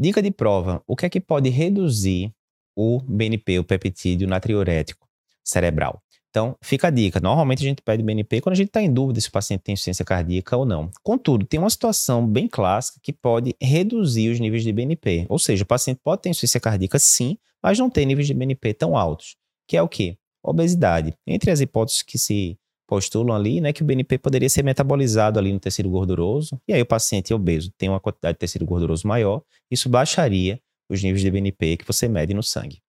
Dica de prova: o que é que pode reduzir o BNP, o peptídeo natriurético cerebral? Então, fica a dica. Normalmente a gente pede BNP quando a gente está em dúvida se o paciente tem insuficiência cardíaca ou não. Contudo, tem uma situação bem clássica que pode reduzir os níveis de BNP. Ou seja, o paciente pode ter insuficiência cardíaca sim, mas não tem níveis de BNP tão altos. Que é o quê? Obesidade. Entre as hipóteses que se postulam ali, né, que o BNP poderia ser metabolizado ali no tecido gorduroso, e aí o paciente obeso tem uma quantidade de tecido gorduroso maior, isso baixaria os níveis de BNP que você mede no sangue.